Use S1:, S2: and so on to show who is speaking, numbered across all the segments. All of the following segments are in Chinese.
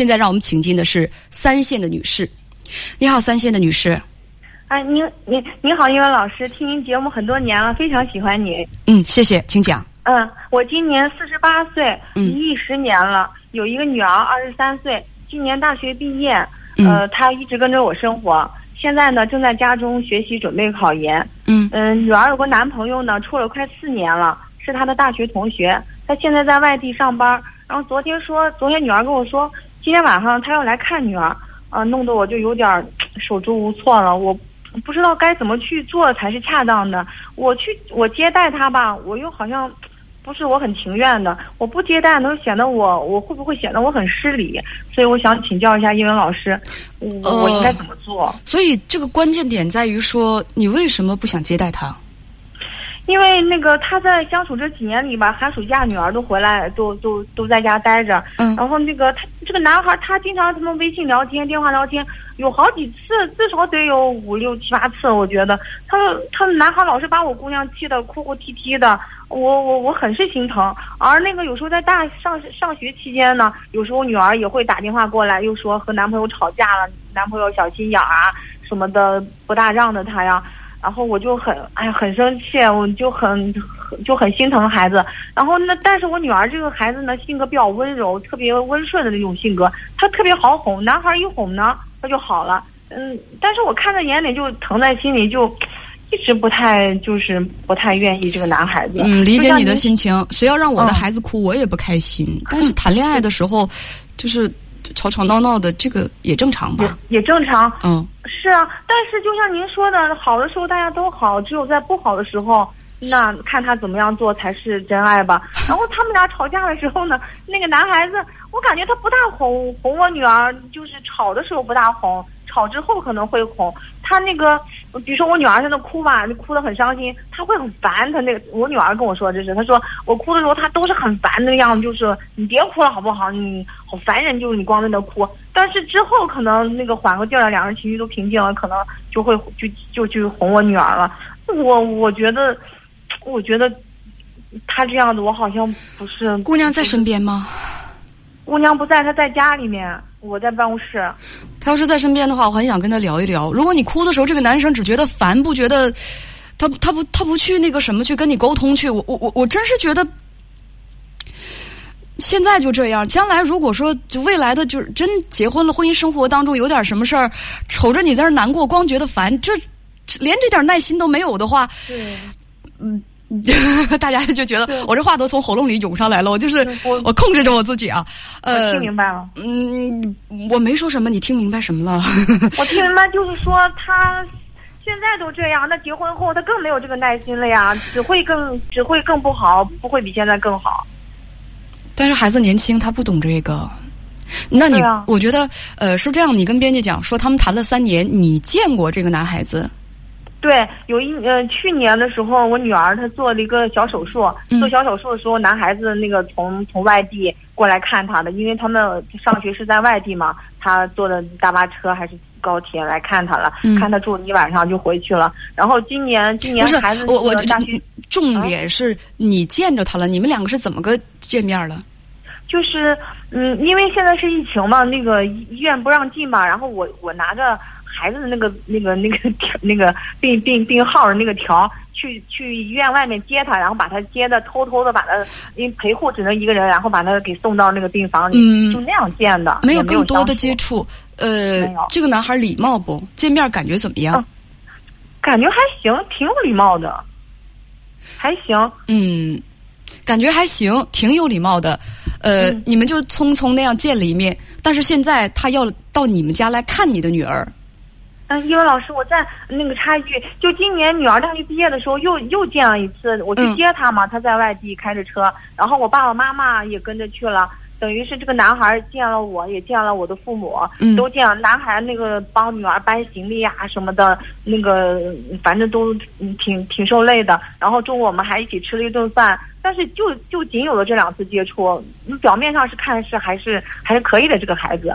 S1: 现在让我们请进的是三线的女士。你好，三线的女士。
S2: 哎，您您您好，英文老师，听您节目很多年了，非常喜欢你。
S1: 嗯，谢谢，请讲。
S2: 嗯，我今年四十八岁，离异十年了，有一个女儿，二十三岁，今年大学毕业。呃，她一直跟着我生活，现在呢正在家中学习，准备考研。
S1: 嗯
S2: 嗯，女儿有个男朋友呢，处了快四年了，是她的大学同学，她现在在外地上班。然后昨天说，昨天女儿跟我说，今天晚上他要来看女儿，啊，弄得我就有点 手足无措了，我 不知道该怎么去做才是恰当的。我去，我接待他吧，我又好像。不是我很情愿的，我不接待能显得我我会不会显得我很失礼？所以我想请教一下英文老师，我我应该怎么做？
S1: 所以这个关键点在于说，你为什么不想接待他？
S2: 因为那个他在相处这几年里吧，寒暑假女儿都回来，都都都在家待着。
S1: 嗯。
S2: 然后那个他这个男孩，他经常他们微信聊天、电话聊天，有好几次，至少得有五六七八次。我觉得他他男孩老是把我姑娘气得哭哭啼啼的，我我我很是心疼。而那个有时候在大上上学期间呢，有时候女儿也会打电话过来，又说和男朋友吵架了，男朋友小心眼啊什么的，不大让着她呀。然后我就很哎很生气，我就很就很心疼孩子。然后那但是我女儿这个孩子呢，性格比较温柔，特别温顺的那种性格，她特别好哄。男孩一哄呢，她就好了。嗯，但是我看在眼里就疼在心里，就一直不太就是不太愿意这个男孩子。
S1: 嗯，理解你的心情。谁要让我的孩子哭，我也不开心。但是谈恋爱的时候，就是。吵吵闹闹的，这个也正常吧？
S2: 也也正常。
S1: 嗯，
S2: 是啊。但是就像您说的，好的时候大家都好，只有在不好的时候，那看他怎么样做才是真爱吧。然后他们俩吵架的时候呢，那个男孩子，我感觉他不大哄哄我女儿，就是吵的时候不大哄。吵之后可能会哄他那个，比如说我女儿在那哭吧，哭得很伤心，他会很烦。他那个我女儿跟我说这是，她说我哭的时候他都是很烦那个样子，就是你别哭了好不好？你好烦人，就是你光在那哭。但是之后可能那个缓过劲儿了，两人情绪都平静了，可能就会就就去哄我女儿了。我我觉得，我觉得他这样子我好像不是。
S1: 姑娘在身边吗？
S2: 姑娘不在，她在家里面。我在办公室，
S1: 她要是在身边的话，我很想跟她聊一聊。如果你哭的时候，这个男生只觉得烦，不觉得，他他不他不去那个什么去跟你沟通去，我我我我真是觉得，现在就这样。将来如果说就未来的就是真结婚了，婚姻生活当中有点什么事儿，瞅着你在这难过，光觉得烦，这连这点耐心都没有的话，
S2: 对，
S1: 嗯。大家就觉得我这话都从喉咙里涌上来了，我就是我控制着我自己啊。
S2: 呃，听明白了。
S1: 嗯，我没说什么，你听明白什么了？
S2: 我听明白，就是说他现在都这样，那结婚后他更没有这个耐心了呀，只会更只会更不好，不会比现在更好。
S1: 但是孩子年轻，他不懂这个。那你我觉得呃是这样，你跟编辑讲说他们谈了三年，你见过这个男孩子？
S2: 对，有一呃，去年的时候，我女儿她做了一个小手术。做小手术的时候，男孩子那个从从外地过来看她的，因为他们上学是在外地嘛，他坐的大巴车还是高铁来看她了，看她住一晚上就回去了。然后今年今年孩子
S1: 我我
S2: 大学，
S1: 重点是你见着他了，你们两个是怎么个见面了？
S2: 就是嗯，因为现在是疫情嘛，那个医院不让进嘛，然后我我拿着。孩子的那个、那个、那个条、那个病病病号的那个条，去去医院外面接他，然后把他接的，偷偷的把他，因为陪护只能一个人，然后把他给送到那个病房里，就那样见的，
S1: 没有更多的接触。呃，这个男孩礼貌不？见面感觉怎么样？
S2: 感觉还行，挺有礼貌的，还行。
S1: 嗯，感觉还行，挺有礼貌的。呃，你们就匆匆那样见了一面，但是现在他要到你们家来看你的女儿。
S2: 嗯，英文老师，我再那个插一句，就今年女儿大学毕业的时候，又又见了一次，我去接她嘛，她在外地开着车，然后我爸爸妈妈也跟着去了，等于是这个男孩见了我，也见了我的父母，都见了。男孩那个帮女儿搬行李啊什么的，那个反正都挺挺受累的。然后中午我们还一起吃了一顿饭，但是就就仅有了这两次接触，表面上是看是还是还是可以的这个孩子。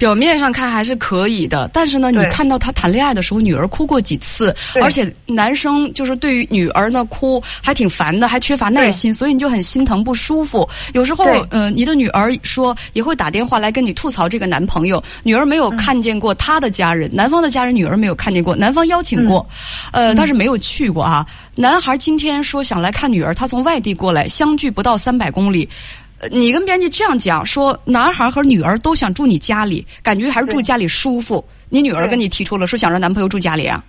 S1: 表面上看还是可以的，但是呢，你看到他谈恋爱的时候，女儿哭过几次，而且男生就是对于女儿呢哭还挺烦的，还缺乏耐心，所以你就很心疼不舒服。有时候
S2: 嗯，
S1: 呃，你的女儿说也会打电话来跟你吐槽这个男朋友，女儿没有看见过他的家人，男方的家人女儿没有看见过，男方邀请过，呃，但是没有去过啊。男孩今天说想来看女儿，他从外地过来，相距不到三百公里。呃你跟编辑这样讲说，男孩和女儿都想住你家里，感觉还是住家里舒服。你女儿跟你提出了说想让男朋友住家里啊？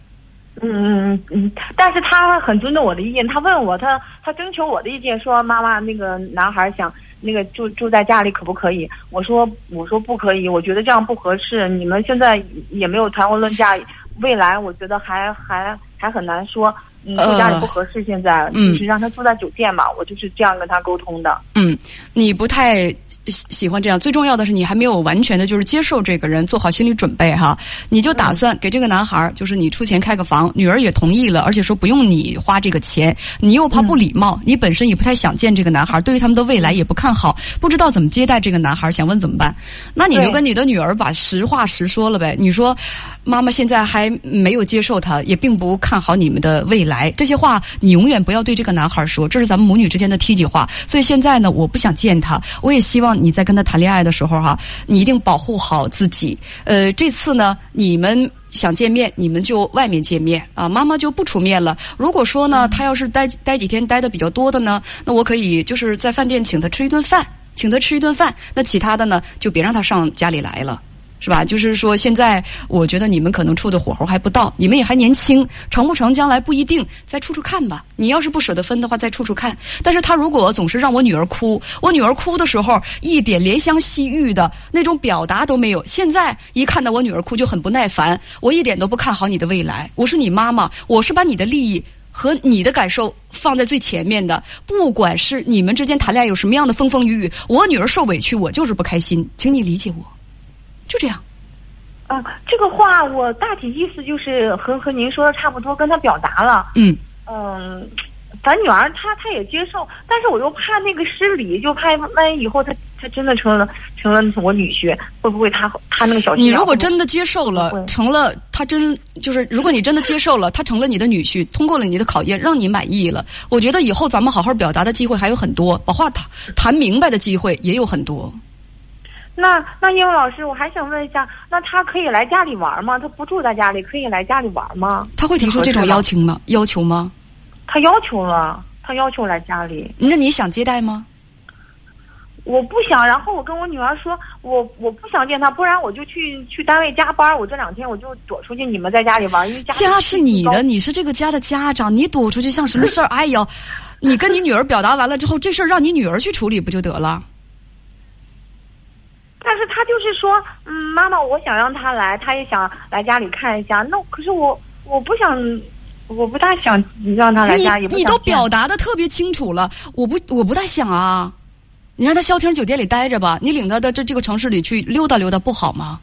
S2: 嗯嗯嗯嗯，但是他很尊重我的意见，他问我，他他征求我的意见，说妈妈那个男孩想那个住住在家里可不可以？我说我说不可以，我觉得这样不合适。你们现在也没有谈婚论嫁，未来我觉得还还还很难说。嗯，住家里不合适，现在、
S1: 嗯
S2: 就是让他住在酒店嘛，我就是这样跟他沟通的。
S1: 嗯，你不太喜喜欢这样。最重要的是，你还没有完全的就是接受这个人，做好心理准备哈。你就打算给这个男孩儿，就是你出钱开个房，女儿也同意了，而且说不用你花这个钱，你又怕不礼貌，你本身也不太想见这个男孩儿，对于他们的未来也不看好，不知道怎么接待这个男孩儿，想问怎么办？那你就跟你的女儿把实话实说了呗。你说，妈妈现在还没有接受他，也并不看好你们的未来，来这些话你永远不要对这个男孩说，这是咱们母女之间的梯级话。所以现在呢，我不想见他，我也希望你在跟他谈恋爱的时候哈，你一定保护好自己。呃，这次呢，你们。想见面，你们就外面见面啊，妈妈就不出面了。如果说呢，他要是待待几天待的比较多的呢，那我可以就是在饭店请他吃一顿饭，请他吃一顿饭。那其他的呢，就别让他上家里来了。是吧？就是说，现在我觉得你们可能处的火候还不到，你们也还年轻，成不成将来不一定，再处处看吧。你要是不舍得分的话，再处处看。但是他如果总是让我女儿哭，我女儿哭的时候一点怜香惜玉的那种表达都没有。现在一看到我女儿哭就很不耐烦，我一点都不看好你的未来。我是你妈妈，我是把你的利益。和你的感受放在最前面的，不管是你们之间谈恋爱有什么样的风风雨雨，我女儿受委屈，我就是不开心，请你理解我。就这样，
S2: 啊，这个话我大体意思就是和和您说的差不多，跟他表达了。
S1: 嗯，
S2: 嗯，咱女儿她她也接受，但是我又怕那个失礼，就怕万一以后她她真的成了成了我女婿，会不会她她那个小
S1: 你如果真的接受了，成了他真就是，如果你真的接受了，他成了你的女婿，通过了你的考验，让你满意了，我觉得以后咱们好好表达的机会还有很多，把话谈谈明白的机会也有很多。
S2: 那那英文老师，我还想问一下，那他可以来家里玩吗？他不住在家里，可以来家里玩吗？
S1: 他会提出这种要求吗？要求吗？
S2: 他要求了，他要求来家里。
S1: 那你想接待吗？
S2: 我不想，然后我跟我女儿说，我我不想见他，不然我就去去单位加班。我这两天我就躲出去，你们在家里玩，因为家
S1: 家是你的，你是这个家的家长，你躲出去像什么事儿？哎呦，你跟你女儿表达完了之后，这事儿让你女儿去处理不就得了？
S2: 说，嗯，妈妈，我想让他来，他也想来家里看一下。那可是我我不想，我不大想让他来
S1: 你
S2: 家，也不
S1: 你都表达的特别清楚了，我不我不大想啊。你让他消停酒店里待着吧，你领他到这这个城市里去溜达溜达不好吗？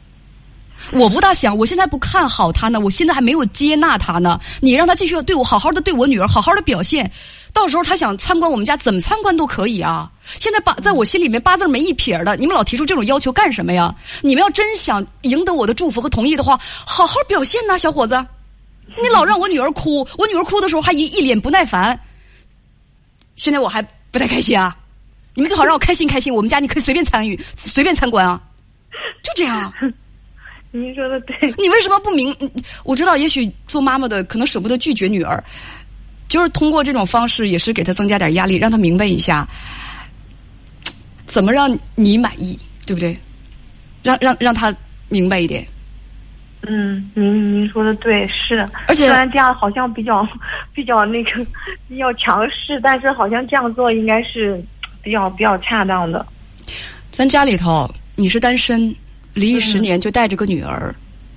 S1: 我不大想，我现在不看好他呢，我现在还没有接纳他呢。你让他继续对我好好的对我女儿好好的表现，到时候他想参观我们家，怎么参观都可以啊。现在八在我心里面八字没一撇的，你们老提出这种要求干什么呀？你们要真想赢得我的祝福和同意的话，好好表现呐，小伙子。你老让我女儿哭，我女儿哭的时候还一一脸不耐烦。现在我还不太开心啊！你们最好让我开心开心，我们家你可以随便参与，随便参观啊，就这样啊。
S2: 您说的对，
S1: 你为什么不明？嗯我知道，也许做妈妈的可能舍不得拒绝女儿，就是通过这种方式，也是给她增加点压力，让她明白一下，怎么让你满意，对不对？让让让他明白一点。
S2: 嗯，您您说的对，是。
S1: 而且
S2: 虽然这样好像比较 比较那个比较强势，但是好像这样做应该是比较比较恰当的。
S1: 咱家里头你是单身，离异十年就带着个女儿，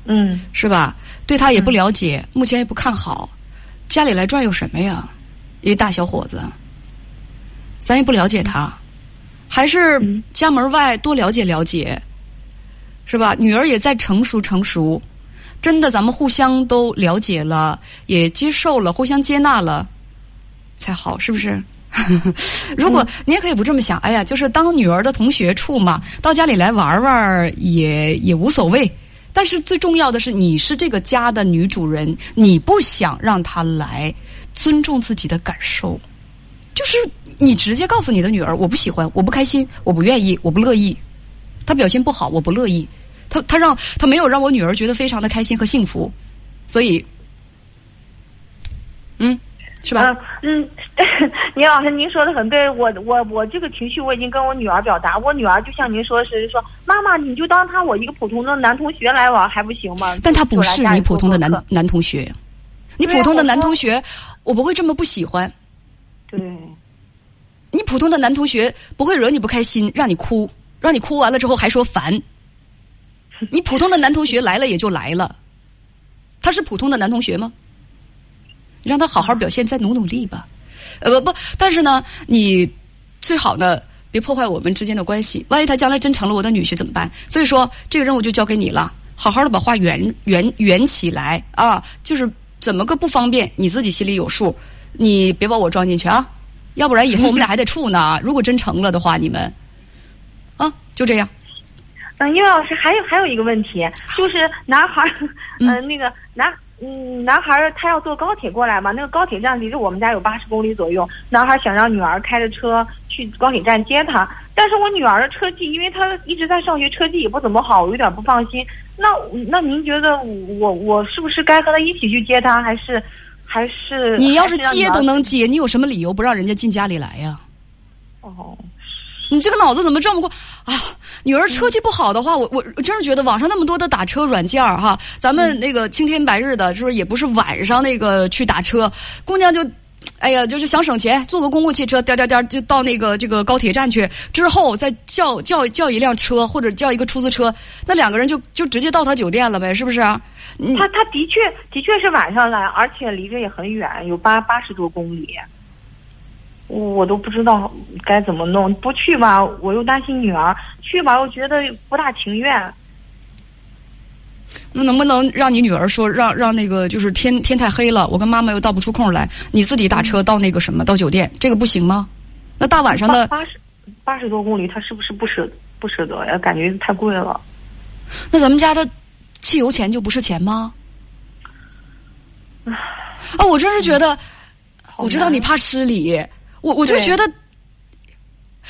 S2: 嗯
S1: 是吧？对他也不了解，目前也不看好，家里来转悠什么呀？一大小伙子，咱也不了解他，还是
S2: 嗯
S1: 家门外多了解了解，是吧？女儿也在成熟成熟，真的，咱们互相都了解了，也接受了，互相接纳了，才好，是不是？如果你也可以不这么想，哎呀，就是当女儿的同学处嘛，到家里来玩玩也也无所谓。但是最重要的是，你是这个家的女主人，你不想让她来，尊重自己的感受，就是你直接告诉你的女儿，我不喜欢，我不开心，我不愿意，我不乐意。她表现不好，我不乐意。她她让她没有让我女儿觉得非常的开心和幸福，所以，嗯，是吧？
S2: 嗯，倪老师，您说的很对，我我我这个情绪我已经跟我女儿表达，我女儿就像您说的是说，妈妈你就当他我一个普通的男同学来玩还不行吗？
S1: 但他不是你普通的男男同学，你普通的男同学，我不会这么不喜欢。
S2: 对，
S1: 你普通的男同学不会惹你不开心，让你哭，让你哭完了之后还说烦。你普通的男同学来了也就来了，他是普通的男同学吗？让他好好表现，再努努力吧。呃不不，但是呢，你最好呢别破坏我们之间的关系。万一他将来真成了我的女婿怎么办？所以说这个任务就交给你了，好好的把话圆圆圆起来啊！就是怎么个不方便，你自己心里有数，你别把我装进去啊！要不然以后我们俩还得处呢。如果真成了的话，你们啊就这样。
S2: 嗯，因为老师还有还有一个问题，就是男孩，嗯，那个男。嗯，男孩他要坐高铁过来嘛？那个高铁站离着我们家有八十公里左右。男孩想让女儿开着车去高铁站接他，但是我女儿的车技，因为她一直在上学，车技也不怎么好，我有点不放心。那那您觉得我我是不是该和他一起去接他，还是还是？
S1: 你要是接都能接，你有什么理由不让人家进家里来呀？
S2: 哦。
S1: 你这个脑子怎么转不过啊？女儿车技不好的话，我我我真是觉得网上那么多的打车软件哈，咱们那个青天白日的，是不是也不是晚上那个去打车？姑娘就，哎呀，就是想省钱，坐个公共汽车，颠颠颠就到那个这个高铁站去，之后再叫叫叫一辆车或者叫一个出租车，那两个人就就直接到他酒店了呗，是不是？他
S2: 他的确的确是晚上来，而且离着也很远，有八八十多公里。我都不知道该怎么弄，不去吧，我又担心女儿；去吧，我觉得不大情愿。
S1: 那能不能让你女儿说，让让那个就是天天太黑了，我跟妈妈又倒不出空来，你自己打车到那个什么到酒店，这个不行吗？那大晚上的
S2: 八十八十多公里，他是不是不舍不舍得呀？感觉太贵了。
S1: 那咱们家的汽油钱就不是钱吗？啊，我真是觉得，我知道你怕失礼。我我就觉得，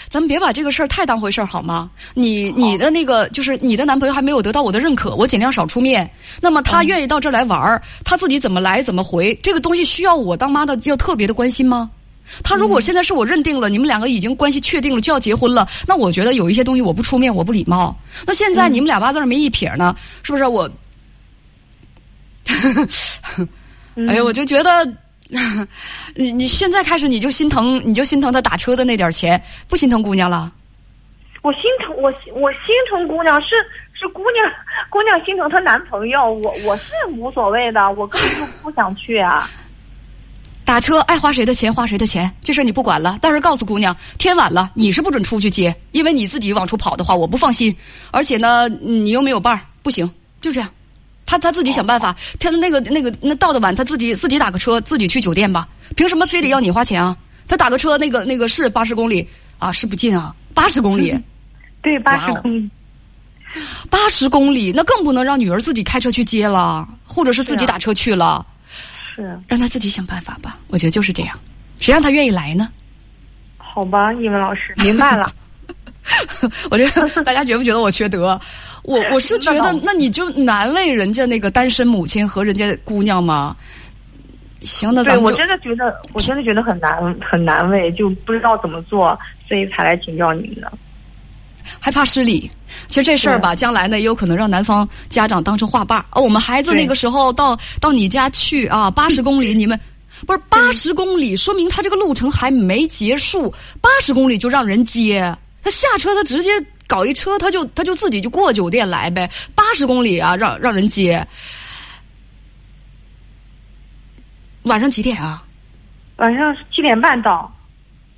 S1: 咱们别把这个事儿太当回事儿好吗？你你的那个就是你的男朋友还没有得到我的认可，我尽量少出面。那么他愿意到这儿来玩儿，他自己怎么来怎么回，这个东西需要我当妈的要特别的关心吗？他如果现在是我认定了你们两个已经关系确定了就要结婚了，那我觉得有一些东西我不出面我不礼貌。那现在你们俩八字儿没一撇呢，是不是？我，哎呀，我就觉得。你你现在开始你就心疼，你就心疼他打车的那点钱，不心疼姑娘了？
S2: 我心疼我我心疼姑娘，是是姑娘姑娘心疼她男朋友，我我是无所谓的，我根本就不想去啊。
S1: 打车爱花谁的钱花谁的钱，这事你不管了。但是告诉姑娘，天晚了你是不准出去接，因为你自己往出跑的话，我不放心。而且呢，你又没有伴儿，不行，就这样。他他自己想办法，他的那个那个那到的晚，他自己自己打个车，自己去酒店吧。凭什么非得要你花钱啊？他打个车，那个那个是八十公里啊，是不近啊，八十公里。
S2: 对，八十公里。
S1: 八十公里，那更不能让女儿自己开车去接了，或者是自己打车去了。
S2: 是。
S1: 让他自己想办法吧，我觉得就是这样。谁让他愿意来呢？
S2: 好吧，英文老师，明白了。
S1: 我觉得大家觉不觉得我缺德？我我是觉得，那你就难为人家那个单身母亲和人家姑娘吗？行，那咱
S2: 们我真的觉得，我真的觉得很难很难为，就不知道怎么做，所以才来请教你们的。
S1: 害怕失礼？其实这事儿吧，将来呢也有可能让男方家长当成话霸。哦，我们孩子那个时候到到你家去啊，八十公里，你们不是八十公里，说明他这个路程还没结束，八十公里就让人接。他下车，他直接搞一车，他就他就自己就过酒店来呗，八十公里啊，让让人接。晚上几点啊？
S2: 晚上七点半到。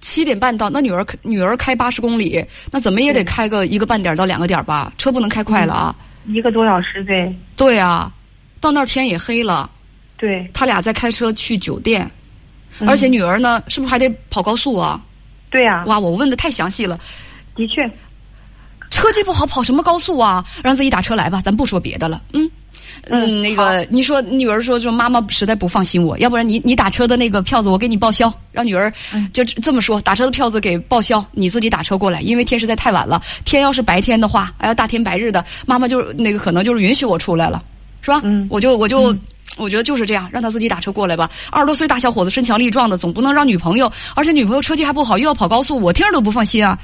S1: 七点半到，那女儿女儿开八十公里，那怎么也得开个一个半点到两个点吧？车不能开快了啊。
S2: 一个多小时对。
S1: 对啊，到那儿天也黑了。
S2: 对。
S1: 他俩再开车去酒店，而且女儿呢，是不是还得跑高速啊？
S2: 对呀、
S1: 哇，我问的太详细了。
S2: 的确，
S1: 车技不好，跑什么高速啊？让自己打车来吧，咱不说别的了。嗯。
S2: 嗯
S1: 那个，你说女儿说说妈妈实在不放心我，要不然你你打车的那个票子我给你报销，让女儿
S2: 嗯
S1: 就这么说，打车的票子给报销，你自己打车过来，因为天实在太晚了，天要是白天的话，还要大天白日的，妈妈就那个可能就是允许我出来了，是吧？
S2: 嗯
S1: 我就我就。我觉得就是这样，让他自己打车过来吧。二十多岁大小伙子，身强力壮的，总不能让女朋友，而且女朋友车技还不好，又要跑高速，我听着都不放心啊。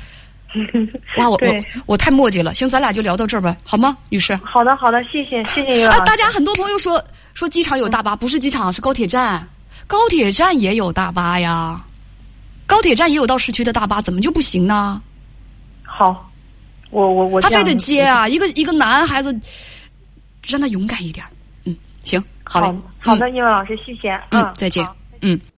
S1: 哇，我我我太墨迹了。行，咱俩就聊到这儿吧，好吗，女士？
S2: 好的好的，谢谢 谢谢于老
S1: 啊，大家很多朋友说说机场有大巴，不是机场，是高铁站。高铁站也有大巴呀，高铁站也有到市区的大巴，怎么就不行呢？
S2: 好，我我我
S1: 他非得接啊！一个一个男孩子，让他勇敢一点。嗯，行，好嘞
S2: 好，好的，叶文老师，谢谢。
S1: 嗯，再见。嗯。